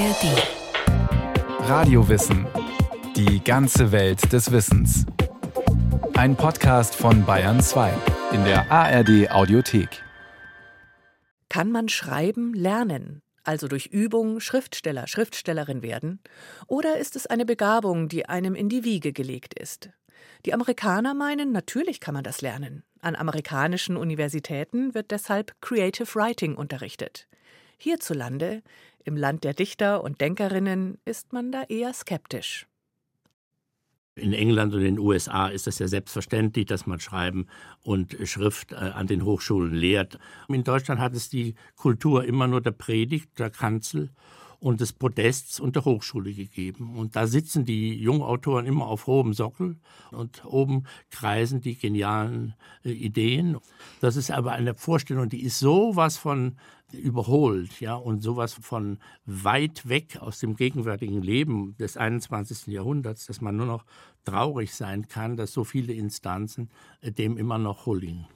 ARD. Radiowissen. Die ganze Welt des Wissens. Ein Podcast von Bayern 2 in der ARD Audiothek. Kann man schreiben lernen? Also durch Übung Schriftsteller, Schriftstellerin werden? Oder ist es eine Begabung, die einem in die Wiege gelegt ist? Die Amerikaner meinen, natürlich kann man das lernen. An amerikanischen Universitäten wird deshalb Creative Writing unterrichtet. Hierzulande, im Land der Dichter und Denkerinnen, ist man da eher skeptisch. In England und in den USA ist es ja selbstverständlich, dass man Schreiben und Schrift äh, an den Hochschulen lehrt. In Deutschland hat es die Kultur immer nur der Predigt, der Kanzel und des Podests und der Hochschule gegeben. Und da sitzen die Jungautoren immer auf hohem Sockel und oben kreisen die genialen äh, Ideen. Das ist aber eine Vorstellung, die ist sowas von überholt, ja, und sowas von weit weg aus dem gegenwärtigen Leben des 21. Jahrhunderts, dass man nur noch traurig sein kann, dass so viele Instanzen äh, dem immer noch huldigen.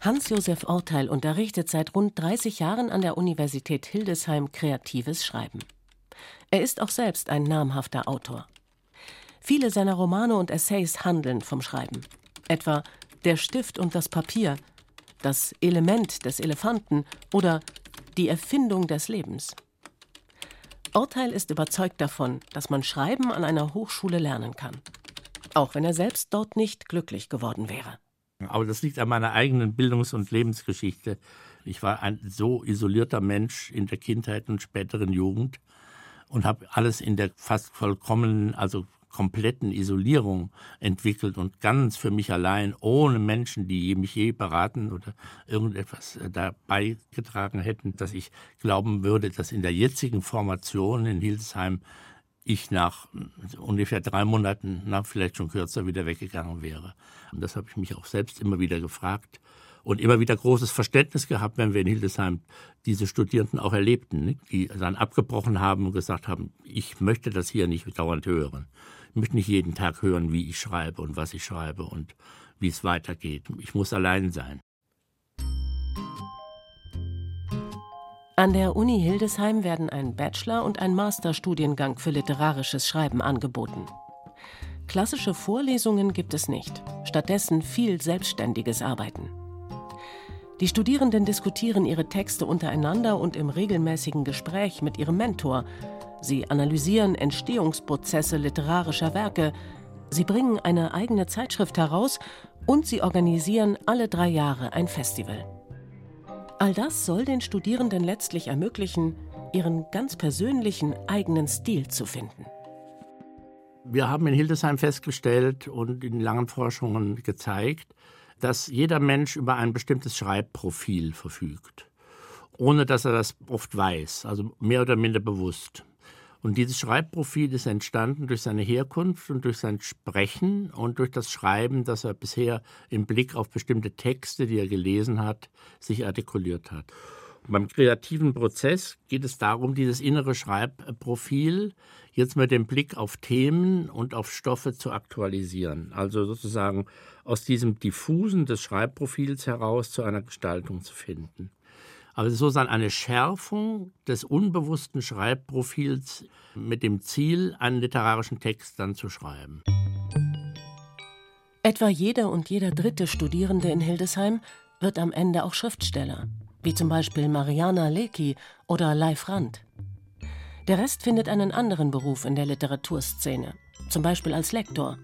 Hans-Josef Orteil unterrichtet seit rund 30 Jahren an der Universität Hildesheim kreatives Schreiben. Er ist auch selbst ein namhafter Autor. Viele seiner Romane und Essays handeln vom Schreiben. Etwa Der Stift und das Papier, Das Element des Elefanten oder Die Erfindung des Lebens. Orteil ist überzeugt davon, dass man Schreiben an einer Hochschule lernen kann. Auch wenn er selbst dort nicht glücklich geworden wäre. Aber das liegt an meiner eigenen Bildungs- und Lebensgeschichte. Ich war ein so isolierter Mensch in der Kindheit und späteren Jugend und habe alles in der fast vollkommenen, also kompletten Isolierung entwickelt und ganz für mich allein, ohne Menschen, die mich je beraten oder irgendetwas äh, dabei getragen hätten, dass ich glauben würde, dass in der jetzigen Formation in Hildesheim ich nach ungefähr drei Monaten, na, vielleicht schon kürzer, wieder weggegangen wäre. Und das habe ich mich auch selbst immer wieder gefragt und immer wieder großes Verständnis gehabt, wenn wir in Hildesheim diese Studierenden auch erlebten, die dann abgebrochen haben und gesagt haben, ich möchte das hier nicht dauernd hören. Ich möchte nicht jeden Tag hören, wie ich schreibe und was ich schreibe und wie es weitergeht. Ich muss allein sein. An der Uni Hildesheim werden ein Bachelor- und ein Masterstudiengang für literarisches Schreiben angeboten. Klassische Vorlesungen gibt es nicht, stattdessen viel selbstständiges Arbeiten. Die Studierenden diskutieren ihre Texte untereinander und im regelmäßigen Gespräch mit ihrem Mentor. Sie analysieren Entstehungsprozesse literarischer Werke, sie bringen eine eigene Zeitschrift heraus und sie organisieren alle drei Jahre ein Festival. All das soll den Studierenden letztlich ermöglichen, ihren ganz persönlichen eigenen Stil zu finden. Wir haben in Hildesheim festgestellt und in langen Forschungen gezeigt, dass jeder Mensch über ein bestimmtes Schreibprofil verfügt, ohne dass er das oft weiß, also mehr oder minder bewusst. Und dieses Schreibprofil ist entstanden durch seine Herkunft und durch sein Sprechen und durch das Schreiben, das er bisher im Blick auf bestimmte Texte, die er gelesen hat, sich artikuliert hat. Beim kreativen Prozess geht es darum, dieses innere Schreibprofil jetzt mit dem Blick auf Themen und auf Stoffe zu aktualisieren. Also sozusagen aus diesem diffusen des Schreibprofils heraus zu einer Gestaltung zu finden. Aber es ist sozusagen eine Schärfung des unbewussten Schreibprofils mit dem Ziel, einen literarischen Text dann zu schreiben. Etwa jeder und jeder dritte Studierende in Hildesheim wird am Ende auch Schriftsteller, wie zum Beispiel Mariana Lecki oder Leif Rand. Der Rest findet einen anderen Beruf in der Literaturszene, zum Beispiel als Lektor.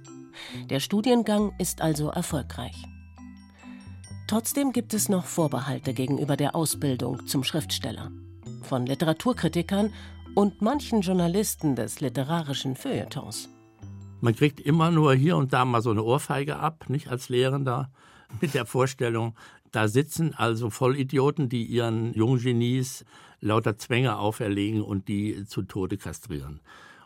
Der Studiengang ist also erfolgreich. Trotzdem gibt es noch Vorbehalte gegenüber der Ausbildung zum Schriftsteller. Von Literaturkritikern und manchen Journalisten des literarischen Feuilletons. Man kriegt immer nur hier und da mal so eine Ohrfeige ab, nicht als Lehrender, mit der Vorstellung, da sitzen also Vollidioten, die ihren Junggenies lauter Zwänge auferlegen und die zu Tode kastrieren.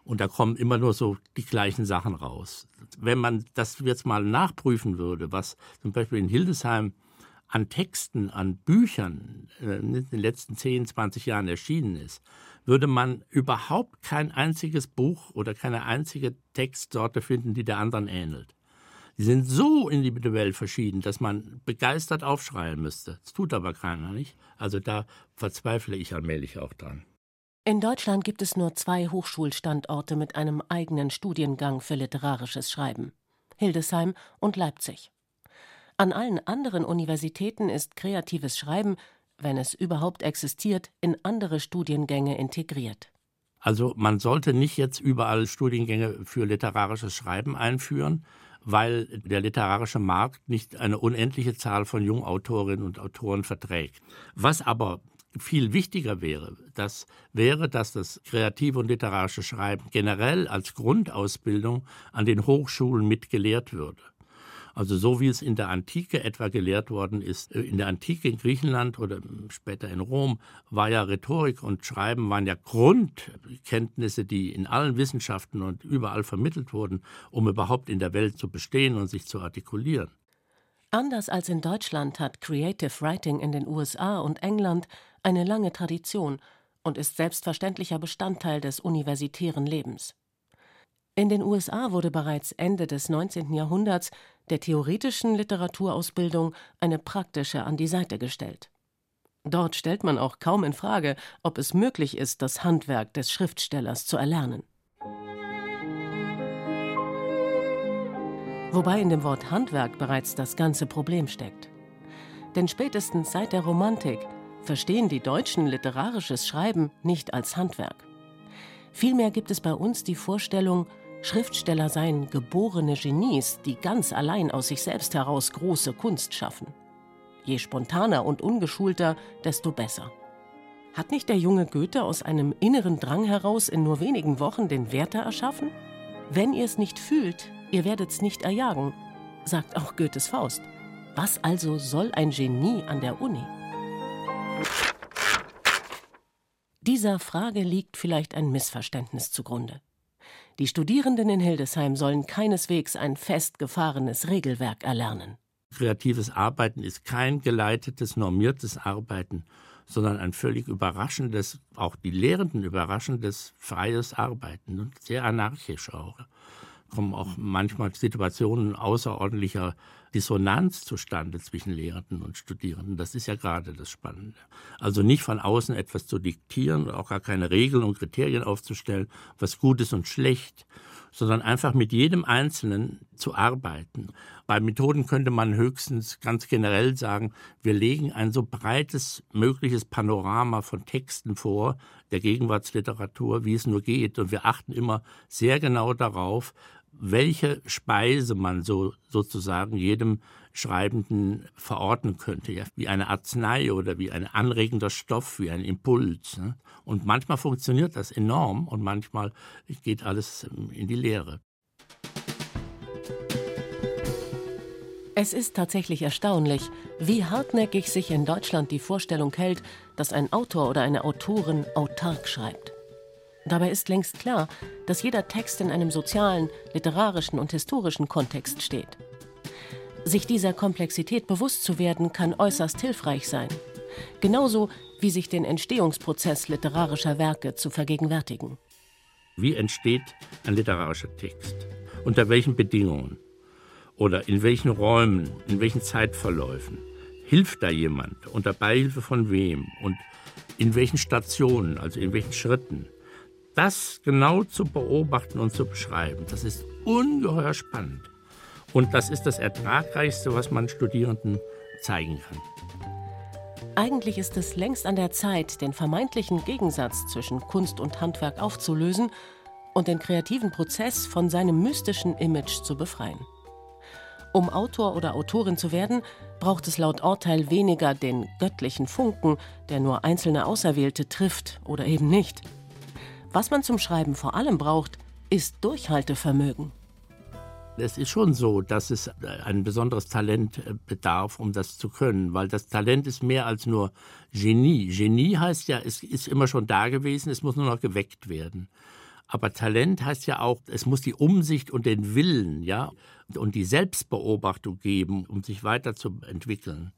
Und da kommen immer nur so die gleichen Sachen raus. Wenn man das jetzt mal nachprüfen würde, was zum Beispiel in Hildesheim an Texten, an Büchern äh, in den letzten 10, 20 Jahren erschienen ist, würde man überhaupt kein einziges Buch oder keine einzige Textsorte finden, die der anderen ähnelt. Die sind so individuell verschieden, dass man begeistert aufschreien müsste. Das tut aber keiner, nicht? Also da verzweifle ich allmählich auch dran. In Deutschland gibt es nur zwei Hochschulstandorte mit einem eigenen Studiengang für literarisches Schreiben Hildesheim und Leipzig. An allen anderen Universitäten ist kreatives Schreiben, wenn es überhaupt existiert, in andere Studiengänge integriert. Also man sollte nicht jetzt überall Studiengänge für literarisches Schreiben einführen, weil der literarische Markt nicht eine unendliche Zahl von Jungautorinnen und Autoren verträgt. Was aber viel wichtiger wäre, das wäre, dass das kreative und literarische Schreiben generell als Grundausbildung an den Hochschulen mitgelehrt würde. Also so wie es in der Antike etwa gelehrt worden ist. Äh, in der Antike in Griechenland oder später in Rom war ja Rhetorik und Schreiben waren ja Grundkenntnisse, die in allen Wissenschaften und überall vermittelt wurden, um überhaupt in der Welt zu bestehen und sich zu artikulieren. Anders als in Deutschland hat Creative Writing in den USA und England eine lange Tradition und ist selbstverständlicher Bestandteil des universitären Lebens. In den USA wurde bereits Ende des 19. Jahrhunderts der theoretischen Literaturausbildung eine praktische an die Seite gestellt. Dort stellt man auch kaum in Frage, ob es möglich ist, das Handwerk des Schriftstellers zu erlernen. Wobei in dem Wort Handwerk bereits das ganze Problem steckt. Denn spätestens seit der Romantik verstehen die Deutschen literarisches Schreiben nicht als Handwerk. Vielmehr gibt es bei uns die Vorstellung, Schriftsteller seien geborene Genies, die ganz allein aus sich selbst heraus große Kunst schaffen. Je spontaner und ungeschulter, desto besser. Hat nicht der junge Goethe aus einem inneren Drang heraus in nur wenigen Wochen den Werther erschaffen? Wenn ihr es nicht fühlt, ihr werdet's nicht erjagen, sagt auch Goethes Faust. Was also soll ein Genie an der Uni? Dieser Frage liegt vielleicht ein Missverständnis zugrunde. Die Studierenden in Hildesheim sollen keineswegs ein festgefahrenes Regelwerk erlernen. Kreatives Arbeiten ist kein geleitetes, normiertes Arbeiten, sondern ein völlig überraschendes, auch die Lehrenden überraschendes, freies Arbeiten und sehr anarchisch auch kommen auch manchmal Situationen außerordentlicher Dissonanz zustande zwischen Lehrenden und Studierenden. Das ist ja gerade das Spannende. Also nicht von außen etwas zu diktieren, auch gar keine Regeln und Kriterien aufzustellen, was gut ist und schlecht, sondern einfach mit jedem Einzelnen zu arbeiten. Bei Methoden könnte man höchstens ganz generell sagen, wir legen ein so breites mögliches Panorama von Texten vor, der Gegenwartsliteratur, wie es nur geht. Und wir achten immer sehr genau darauf, welche Speise man so sozusagen jedem Schreibenden verordnen könnte, ja, wie eine Arznei oder wie ein anregender Stoff, wie ein Impuls. Ne? Und manchmal funktioniert das enorm und manchmal geht alles in die Leere. Es ist tatsächlich erstaunlich, wie hartnäckig sich in Deutschland die Vorstellung hält, dass ein Autor oder eine Autorin autark schreibt. Dabei ist längst klar, dass jeder Text in einem sozialen, literarischen und historischen Kontext steht. Sich dieser Komplexität bewusst zu werden, kann äußerst hilfreich sein. Genauso wie sich den Entstehungsprozess literarischer Werke zu vergegenwärtigen. Wie entsteht ein literarischer Text? Unter welchen Bedingungen? Oder in welchen Räumen, in welchen Zeitverläufen? Hilft da jemand? Unter Beihilfe von wem? Und in welchen Stationen, also in welchen Schritten? Das genau zu beobachten und zu beschreiben, das ist ungeheuer spannend. Und das ist das Ertragreichste, was man Studierenden zeigen kann. Eigentlich ist es längst an der Zeit, den vermeintlichen Gegensatz zwischen Kunst und Handwerk aufzulösen und den kreativen Prozess von seinem mystischen Image zu befreien. Um Autor oder Autorin zu werden, braucht es laut Urteil weniger den göttlichen Funken, der nur einzelne Auserwählte trifft oder eben nicht. Was man zum Schreiben vor allem braucht, ist Durchhaltevermögen. Es ist schon so, dass es ein besonderes Talent äh, bedarf, um das zu können, weil das Talent ist mehr als nur Genie. Genie heißt ja, es ist immer schon da gewesen, es muss nur noch geweckt werden. Aber Talent heißt ja auch, es muss die Umsicht und den Willen, ja, und die Selbstbeobachtung geben, um sich weiterzuentwickeln.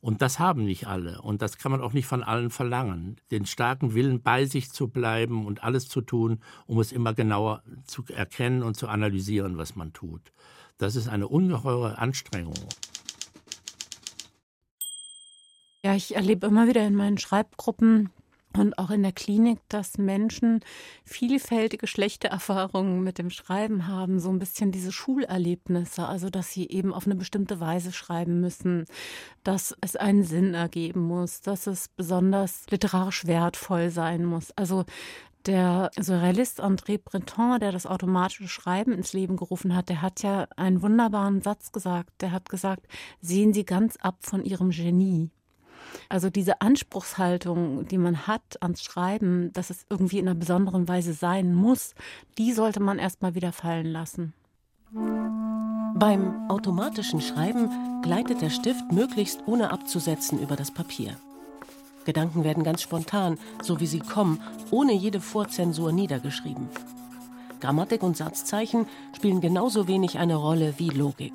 Und das haben nicht alle. Und das kann man auch nicht von allen verlangen. Den starken Willen, bei sich zu bleiben und alles zu tun, um es immer genauer zu erkennen und zu analysieren, was man tut. Das ist eine ungeheure Anstrengung. Ja, ich erlebe immer wieder in meinen Schreibgruppen, und auch in der Klinik, dass Menschen vielfältige schlechte Erfahrungen mit dem Schreiben haben, so ein bisschen diese Schulerlebnisse, also dass sie eben auf eine bestimmte Weise schreiben müssen, dass es einen Sinn ergeben muss, dass es besonders literarisch wertvoll sein muss. Also der Surrealist André Breton, der das automatische Schreiben ins Leben gerufen hat, der hat ja einen wunderbaren Satz gesagt. Der hat gesagt, sehen Sie ganz ab von Ihrem Genie. Also diese Anspruchshaltung, die man hat ans Schreiben, dass es irgendwie in einer besonderen Weise sein muss, die sollte man erstmal wieder fallen lassen. Beim automatischen Schreiben gleitet der Stift möglichst ohne abzusetzen über das Papier. Gedanken werden ganz spontan, so wie sie kommen, ohne jede Vorzensur niedergeschrieben. Grammatik und Satzzeichen spielen genauso wenig eine Rolle wie Logik.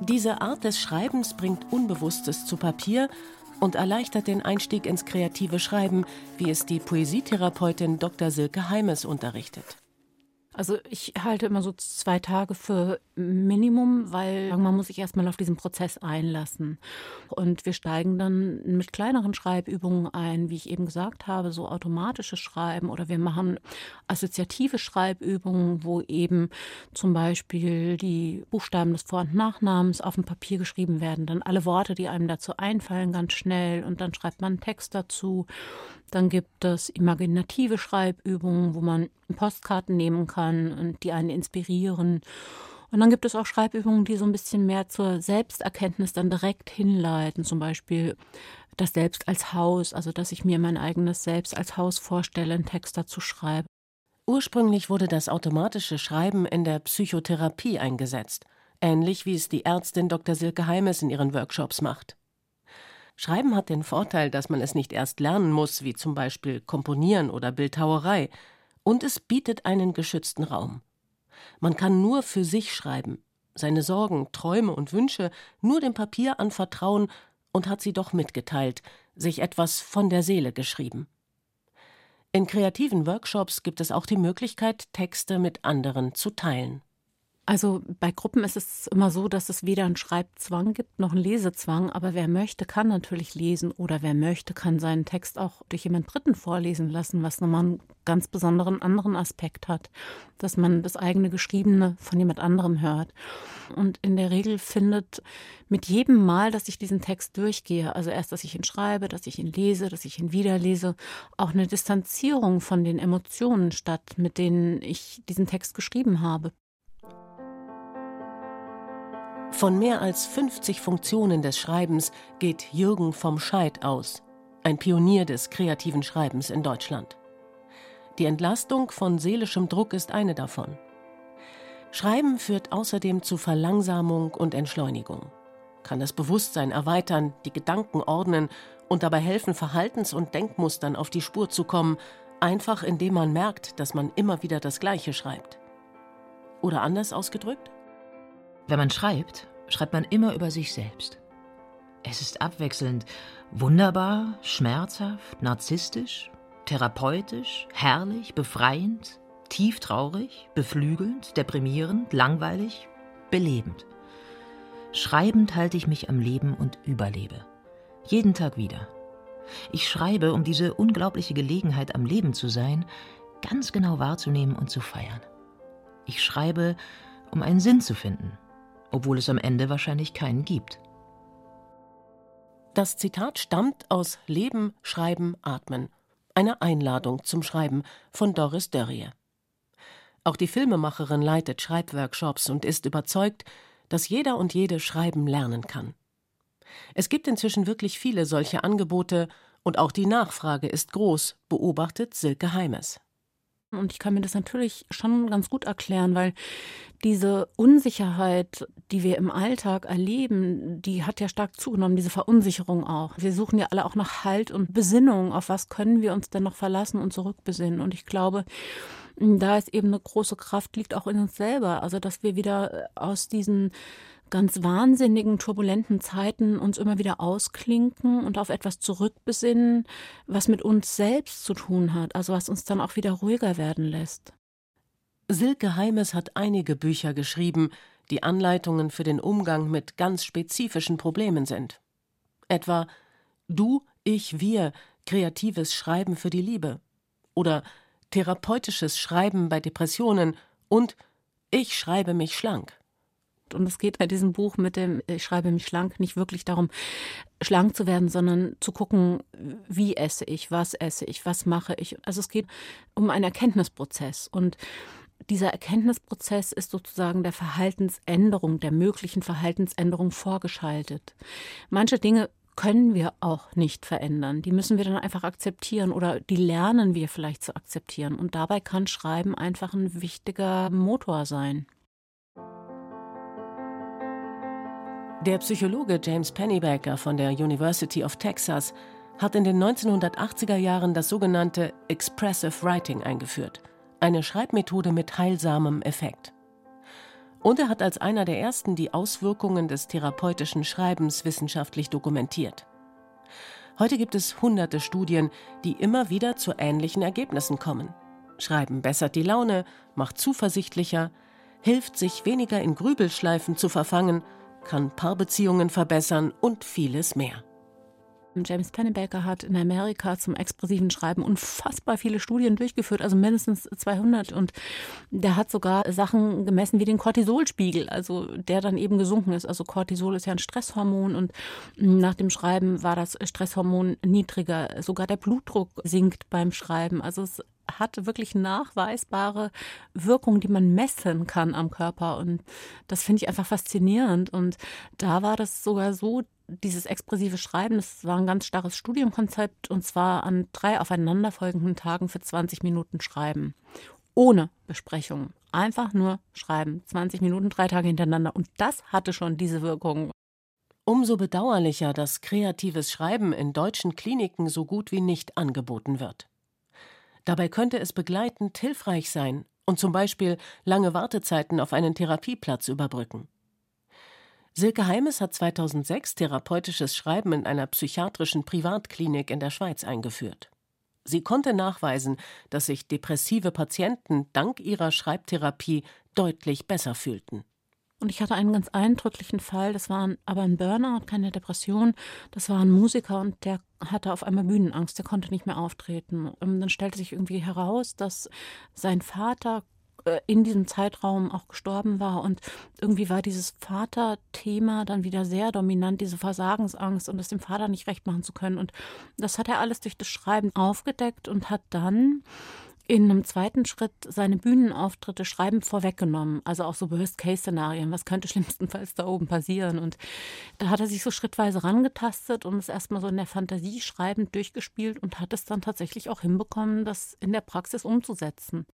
Diese Art des Schreibens bringt Unbewusstes zu Papier und erleichtert den Einstieg ins kreative Schreiben, wie es die Poesietherapeutin Dr. Silke Heimes unterrichtet. Also ich halte immer so zwei Tage für Minimum, weil man muss sich erstmal auf diesen Prozess einlassen. Und wir steigen dann mit kleineren Schreibübungen ein, wie ich eben gesagt habe, so automatisches Schreiben oder wir machen assoziative Schreibübungen, wo eben zum Beispiel die Buchstaben des Vor- und Nachnamens auf dem Papier geschrieben werden, dann alle Worte, die einem dazu einfallen, ganz schnell und dann schreibt man einen Text dazu. Dann gibt es imaginative Schreibübungen, wo man Postkarten nehmen kann und die einen inspirieren. Und dann gibt es auch Schreibübungen, die so ein bisschen mehr zur Selbsterkenntnis dann direkt hinleiten. Zum Beispiel das Selbst als Haus, also dass ich mir mein eigenes Selbst als Haus vorstelle, einen Text dazu schreibe. Ursprünglich wurde das automatische Schreiben in der Psychotherapie eingesetzt, ähnlich wie es die Ärztin Dr. Silke Heimes in ihren Workshops macht. Schreiben hat den Vorteil, dass man es nicht erst lernen muss, wie zum Beispiel Komponieren oder Bildhauerei, und es bietet einen geschützten Raum. Man kann nur für sich schreiben, seine Sorgen, Träume und Wünsche nur dem Papier anvertrauen und hat sie doch mitgeteilt, sich etwas von der Seele geschrieben. In kreativen Workshops gibt es auch die Möglichkeit, Texte mit anderen zu teilen. Also bei Gruppen ist es immer so, dass es weder einen Schreibzwang gibt noch einen Lesezwang, aber wer möchte, kann natürlich lesen oder wer möchte, kann seinen Text auch durch jemand Dritten vorlesen lassen, was nochmal einen ganz besonderen anderen Aspekt hat, dass man das eigene Geschriebene von jemand anderem hört. Und in der Regel findet mit jedem Mal, dass ich diesen Text durchgehe, also erst, dass ich ihn schreibe, dass ich ihn lese, dass ich ihn wiederlese, auch eine Distanzierung von den Emotionen statt, mit denen ich diesen Text geschrieben habe. Von mehr als 50 Funktionen des Schreibens geht Jürgen vom Scheid aus, ein Pionier des kreativen Schreibens in Deutschland. Die Entlastung von seelischem Druck ist eine davon. Schreiben führt außerdem zu Verlangsamung und Entschleunigung, kann das Bewusstsein erweitern, die Gedanken ordnen und dabei helfen, Verhaltens- und Denkmustern auf die Spur zu kommen, einfach indem man merkt, dass man immer wieder das Gleiche schreibt. Oder anders ausgedrückt? Wenn man schreibt, schreibt man immer über sich selbst. Es ist abwechselnd wunderbar, schmerzhaft, narzisstisch, therapeutisch, herrlich, befreiend, tief traurig, beflügelnd, deprimierend, langweilig, belebend. Schreibend halte ich mich am Leben und überlebe. Jeden Tag wieder. Ich schreibe, um diese unglaubliche Gelegenheit am Leben zu sein, ganz genau wahrzunehmen und zu feiern. Ich schreibe, um einen Sinn zu finden, obwohl es am Ende wahrscheinlich keinen gibt. Das Zitat stammt aus Leben, Schreiben, Atmen, eine Einladung zum Schreiben von Doris Dörrie. Auch die Filmemacherin leitet Schreibworkshops und ist überzeugt, dass jeder und jede schreiben lernen kann. Es gibt inzwischen wirklich viele solche Angebote und auch die Nachfrage ist groß, beobachtet Silke Heimes. Und ich kann mir das natürlich schon ganz gut erklären, weil diese Unsicherheit, die wir im Alltag erleben, die hat ja stark zugenommen, diese Verunsicherung auch. Wir suchen ja alle auch nach Halt und Besinnung. Auf was können wir uns denn noch verlassen und zurückbesinnen? Und ich glaube, da ist eben eine große Kraft, liegt auch in uns selber. Also, dass wir wieder aus diesen ganz wahnsinnigen, turbulenten Zeiten uns immer wieder ausklinken und auf etwas zurückbesinnen, was mit uns selbst zu tun hat, also was uns dann auch wieder ruhiger werden lässt. Silke Heimes hat einige Bücher geschrieben, die Anleitungen für den Umgang mit ganz spezifischen Problemen sind. Etwa Du, ich, wir kreatives Schreiben für die Liebe oder therapeutisches Schreiben bei Depressionen und ich schreibe mich schlank. Und es geht bei diesem Buch mit dem Ich schreibe mich schlank nicht wirklich darum, schlank zu werden, sondern zu gucken, wie esse ich, was esse ich, was mache ich. Also es geht um einen Erkenntnisprozess. Und dieser Erkenntnisprozess ist sozusagen der Verhaltensänderung, der möglichen Verhaltensänderung vorgeschaltet. Manche Dinge können wir auch nicht verändern. Die müssen wir dann einfach akzeptieren oder die lernen wir vielleicht zu akzeptieren. Und dabei kann Schreiben einfach ein wichtiger Motor sein. Der Psychologe James Pennybaker von der University of Texas hat in den 1980er Jahren das sogenannte Expressive Writing eingeführt, eine Schreibmethode mit heilsamem Effekt. Und er hat als einer der ersten die Auswirkungen des therapeutischen Schreibens wissenschaftlich dokumentiert. Heute gibt es hunderte Studien, die immer wieder zu ähnlichen Ergebnissen kommen. Schreiben bessert die Laune, macht zuversichtlicher, hilft sich weniger in Grübelschleifen zu verfangen, kann Paarbeziehungen verbessern und vieles mehr. James Pennebaker hat in Amerika zum expressiven Schreiben unfassbar viele Studien durchgeführt, also mindestens 200. Und der hat sogar Sachen gemessen wie den Cortisolspiegel, also der dann eben gesunken ist. Also Cortisol ist ja ein Stresshormon und nach dem Schreiben war das Stresshormon niedriger. Sogar der Blutdruck sinkt beim Schreiben. Also es hat wirklich nachweisbare Wirkung, die man messen kann am Körper. Und das finde ich einfach faszinierend. Und da war das sogar so, dieses expressive Schreiben, das war ein ganz starres Studienkonzept und zwar an drei aufeinanderfolgenden Tagen für 20 Minuten schreiben. Ohne Besprechung. Einfach nur schreiben. 20 Minuten, drei Tage hintereinander. Und das hatte schon diese Wirkung. Umso bedauerlicher, dass kreatives Schreiben in deutschen Kliniken so gut wie nicht angeboten wird. Dabei könnte es begleitend hilfreich sein und zum Beispiel lange Wartezeiten auf einen Therapieplatz überbrücken. Silke Heimes hat 2006 therapeutisches Schreiben in einer psychiatrischen Privatklinik in der Schweiz eingeführt. Sie konnte nachweisen, dass sich depressive Patienten dank ihrer Schreibtherapie deutlich besser fühlten. Und ich hatte einen ganz eindrücklichen Fall, das war aber ein Burnout, keine Depression. Das war ein Musiker und der hatte auf einmal Bühnenangst, der konnte nicht mehr auftreten. Und dann stellte sich irgendwie heraus, dass sein Vater äh, in diesem Zeitraum auch gestorben war. Und irgendwie war dieses Vaterthema dann wieder sehr dominant, diese Versagensangst und es dem Vater nicht recht machen zu können. Und das hat er alles durch das Schreiben aufgedeckt und hat dann in einem zweiten Schritt seine Bühnenauftritte schreiben vorweggenommen. Also auch so Worst-Case-Szenarien. Was könnte schlimmstenfalls da oben passieren? Und da hat er sich so schrittweise rangetastet und es erstmal so in der Fantasie schreibend durchgespielt und hat es dann tatsächlich auch hinbekommen, das in der Praxis umzusetzen.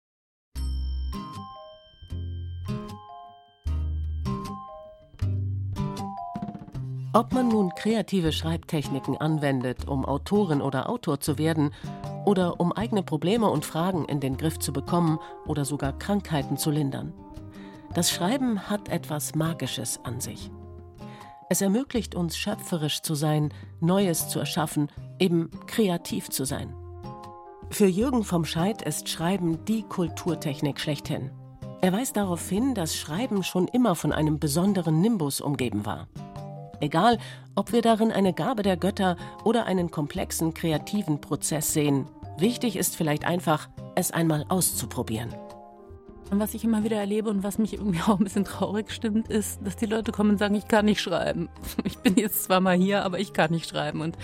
Ob man nun kreative Schreibtechniken anwendet, um Autorin oder Autor zu werden, oder um eigene Probleme und Fragen in den Griff zu bekommen oder sogar Krankheiten zu lindern. Das Schreiben hat etwas Magisches an sich. Es ermöglicht uns schöpferisch zu sein, Neues zu erschaffen, eben kreativ zu sein. Für Jürgen vom Scheid ist Schreiben die Kulturtechnik schlechthin. Er weist darauf hin, dass Schreiben schon immer von einem besonderen Nimbus umgeben war. Egal, ob wir darin eine Gabe der Götter oder einen komplexen kreativen Prozess sehen, wichtig ist vielleicht einfach, es einmal auszuprobieren. Und was ich immer wieder erlebe und was mich irgendwie auch ein bisschen traurig stimmt, ist, dass die Leute kommen und sagen, ich kann nicht schreiben. Ich bin jetzt zwar mal hier, aber ich kann nicht schreiben. Und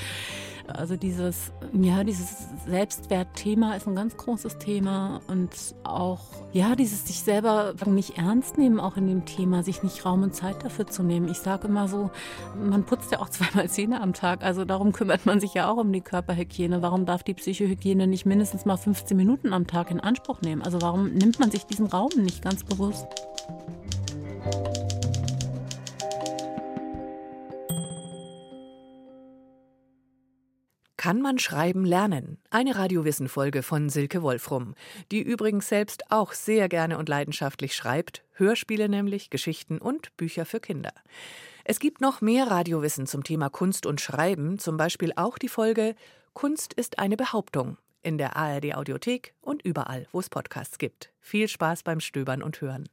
also dieses, ja, dieses Selbstwertthema ist ein ganz großes Thema und auch, ja, dieses sich selber nicht ernst nehmen, auch in dem Thema, sich nicht Raum und Zeit dafür zu nehmen. Ich sage immer so, man putzt ja auch zweimal Zähne am Tag, also darum kümmert man sich ja auch um die Körperhygiene. Warum darf die Psychohygiene nicht mindestens mal 15 Minuten am Tag in Anspruch nehmen? Also warum nimmt man sich diesen Raum nicht ganz bewusst? Kann man schreiben lernen? Eine Radiowissen-Folge von Silke Wolfrum, die übrigens selbst auch sehr gerne und leidenschaftlich schreibt, Hörspiele nämlich, Geschichten und Bücher für Kinder. Es gibt noch mehr Radiowissen zum Thema Kunst und Schreiben, zum Beispiel auch die Folge Kunst ist eine Behauptung in der ARD Audiothek und überall, wo es Podcasts gibt. Viel Spaß beim Stöbern und Hören.